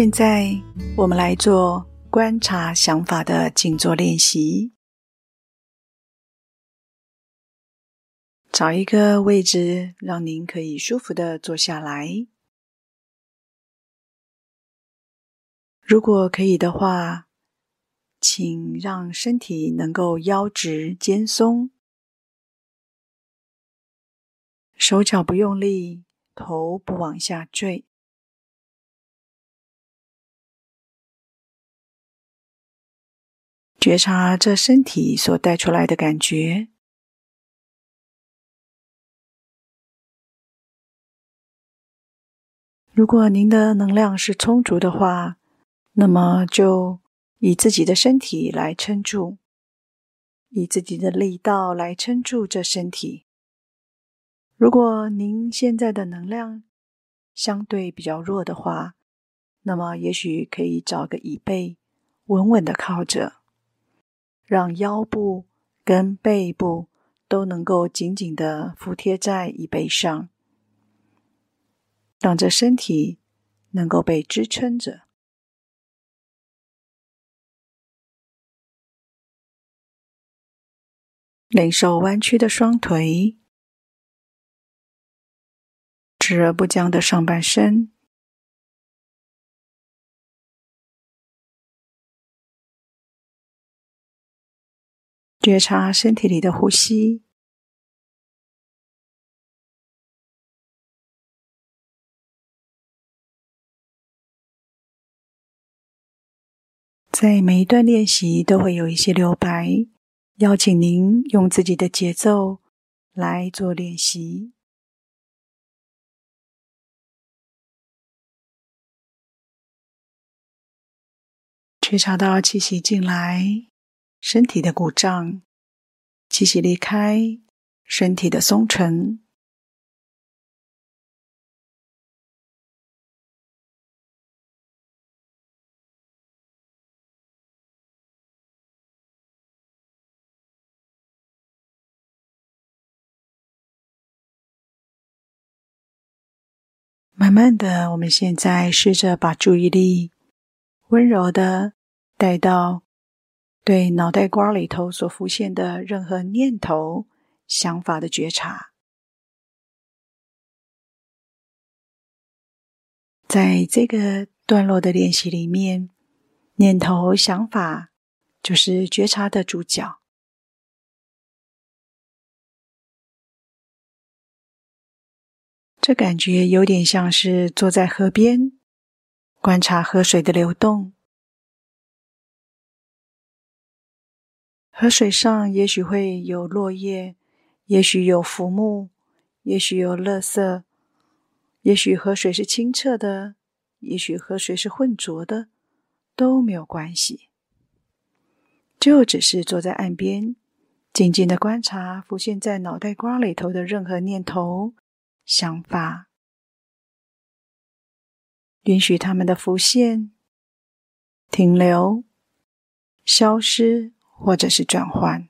现在，我们来做观察想法的静坐练习。找一个位置，让您可以舒服地坐下来。如果可以的话，请让身体能够腰直肩松，手脚不用力，头不往下坠。觉察这身体所带出来的感觉。如果您的能量是充足的话，那么就以自己的身体来撑住，以自己的力道来撑住这身体。如果您现在的能量相对比较弱的话，那么也许可以找个椅背，稳稳的靠着。让腰部跟背部都能够紧紧地服贴在椅背上，让这身体能够被支撑着。灵受弯曲的双腿，直而不僵的上半身。觉察身体里的呼吸，在每一段练习都会有一些留白，邀请您用自己的节奏来做练习。觉察到气息进来。身体的鼓胀，气息离开，身体的松沉。慢慢的，我们现在试着把注意力温柔的带到。对脑袋瓜里头所浮现的任何念头、想法的觉察，在这个段落的练习里面，念头、想法就是觉察的主角。这感觉有点像是坐在河边，观察河水的流动。河水上也许会有落叶，也许有浮木，也许有垃圾，也许河水是清澈的，也许河水是浑浊的，都没有关系。就只是坐在岸边，静静的观察浮现在脑袋瓜里头的任何念头、想法，允许它们的浮现、停留、消失。或者是转换。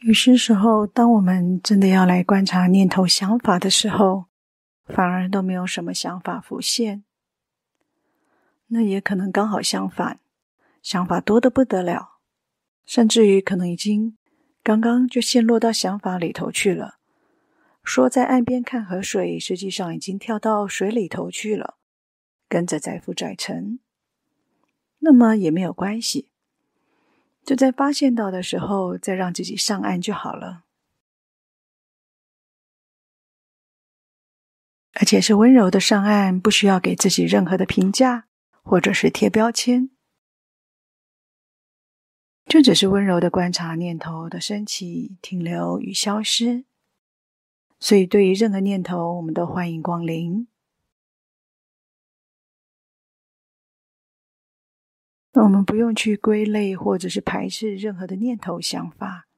有些时候，当我们真的要来观察念头、想法的时候，反而都没有什么想法浮现。那也可能刚好相反，想法多得不得了，甚至于可能已经刚刚就陷落到想法里头去了。说在岸边看河水，实际上已经跳到水里头去了，跟着载浮载沉。那么也没有关系，就在发现到的时候，再让自己上岸就好了。而且是温柔的上岸，不需要给自己任何的评价，或者是贴标签，就只是温柔的观察念头的升起、停留与消失。所以，对于任何念头，我们都欢迎光临。那我们不用去归类或者是排斥任何的念头、想法。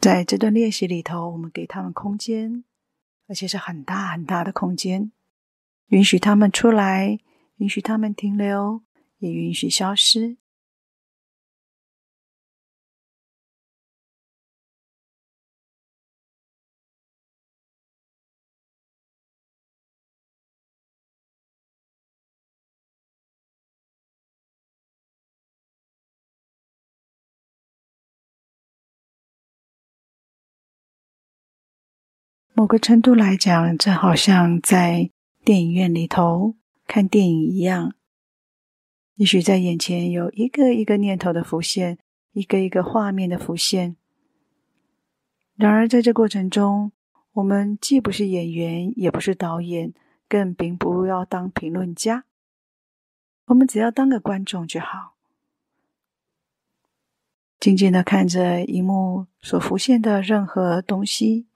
在这段练习里头，我们给他们空间，而且是很大很大的空间，允许他们出来，允许他们停留，也允许消失。某个程度来讲，这好像在电影院里头看电影一样。也许在眼前有一个一个念头的浮现，一个一个画面的浮现。然而，在这过程中，我们既不是演员，也不是导演，更并不要当评论家。我们只要当个观众就好，静静的看着荧幕所浮现的任何东西。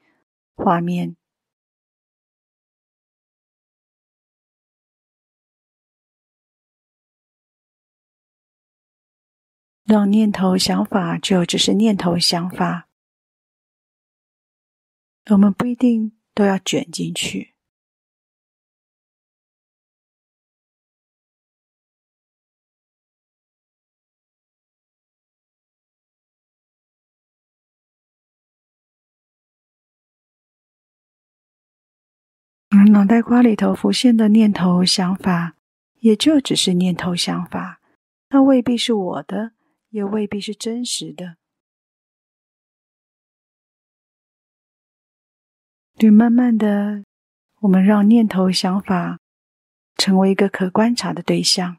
画面，让念头、想法就只是念头、想法，我们不一定都要卷进去。脑袋瓜里头浮现的念头、想法，也就只是念头、想法，它未必是我的，也未必是真实的。对，慢慢的，我们让念头、想法成为一个可观察的对象。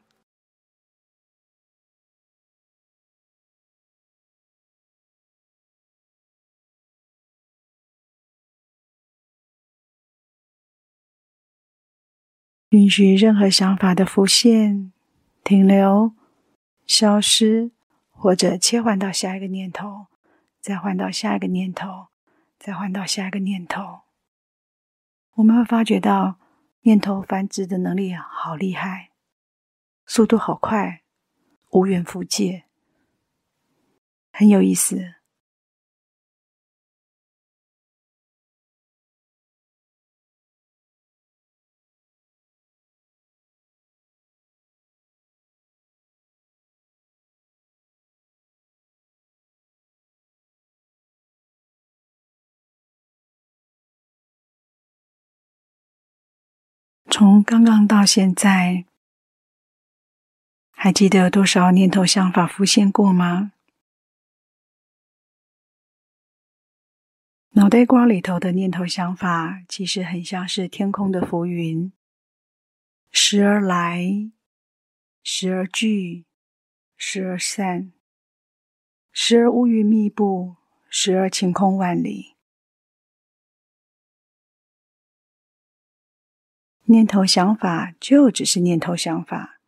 允许任何想法的浮现、停留、消失，或者切换到下一个念头，再换到下一个念头，再换到下一个念头。我们会发觉到念头繁殖的能力好厉害，速度好快，无远弗届，很有意思。从刚刚到现在，还记得多少念头、想法浮现过吗？脑袋瓜里头的念头、想法，其实很像是天空的浮云，时而来，时而聚，时而散，时而乌云密布，时而晴空万里。念头、想法就只是念头、想法，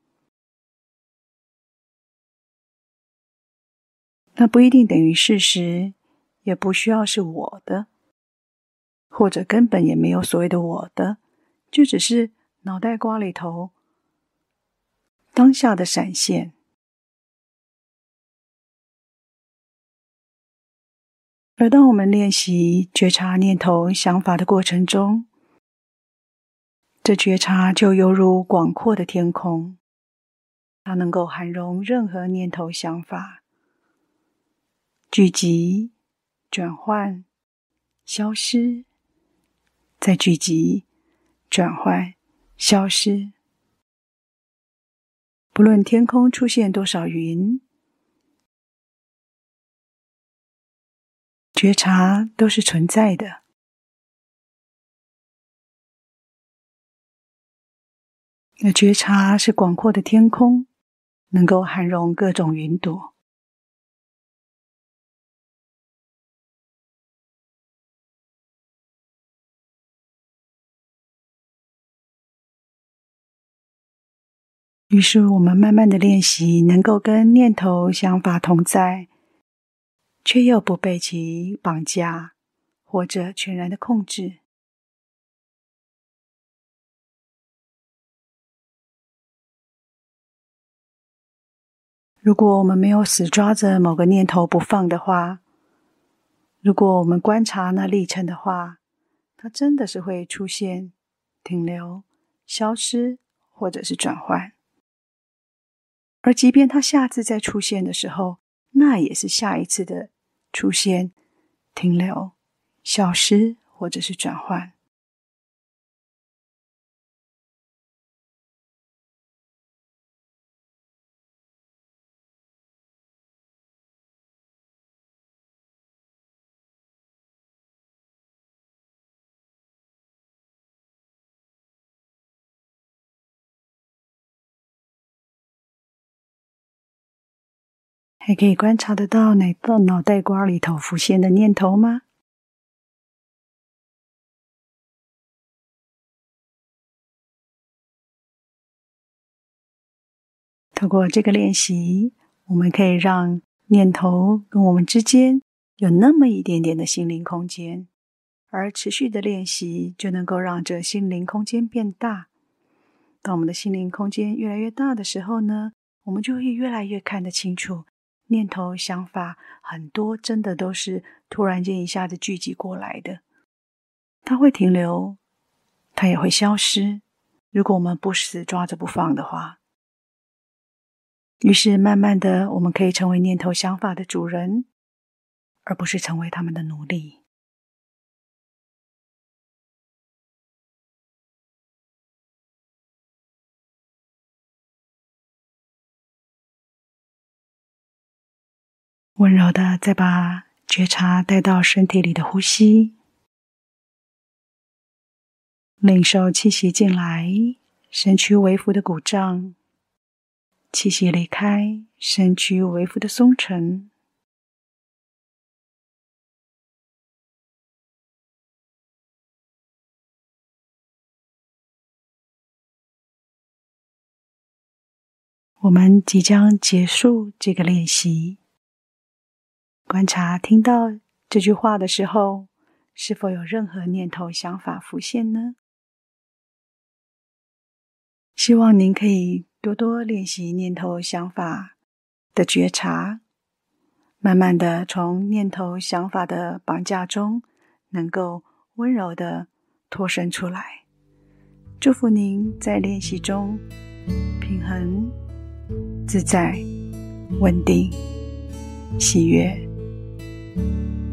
那不一定等于事实，也不需要是我的，或者根本也没有所谓的我的，就只是脑袋瓜里头当下的闪现。而当我们练习觉察念头、想法的过程中，这觉察就犹如广阔的天空它能够涵容任何念头想法聚集转换消失再聚集转换消失。不论天空出现多少云觉察都是存在的那觉察是广阔的天空，能够涵容各种云朵。于是，我们慢慢的练习，能够跟念头、想法同在，却又不被其绑架或者全然的控制。如果我们没有死抓着某个念头不放的话，如果我们观察那历程的话，它真的是会出现、停留、消失，或者是转换。而即便它下次再出现的时候，那也是下一次的出现、停留、消失，或者是转换。还可以观察得到哪个脑袋瓜里头浮现的念头吗？透过这个练习，我们可以让念头跟我们之间有那么一点点的心灵空间，而持续的练习就能够让这心灵空间变大。当我们的心灵空间越来越大的时候呢，我们就会越来越看得清楚。念头、想法很多，真的都是突然间一下子聚集过来的。它会停留，它也会消失。如果我们不死抓着不放的话，于是慢慢的，我们可以成为念头、想法的主人，而不是成为他们的奴隶。温柔的，再把觉察带到身体里的呼吸，领受气息进来，身躯微幅的鼓胀；气息离开，身躯微幅的松沉。我们即将结束这个练习。观察听到这句话的时候，是否有任何念头、想法浮现呢？希望您可以多多练习念头、想法的觉察，慢慢的从念头、想法的绑架中，能够温柔的脱身出来。祝福您在练习中平衡、自在、稳定、喜悦。Música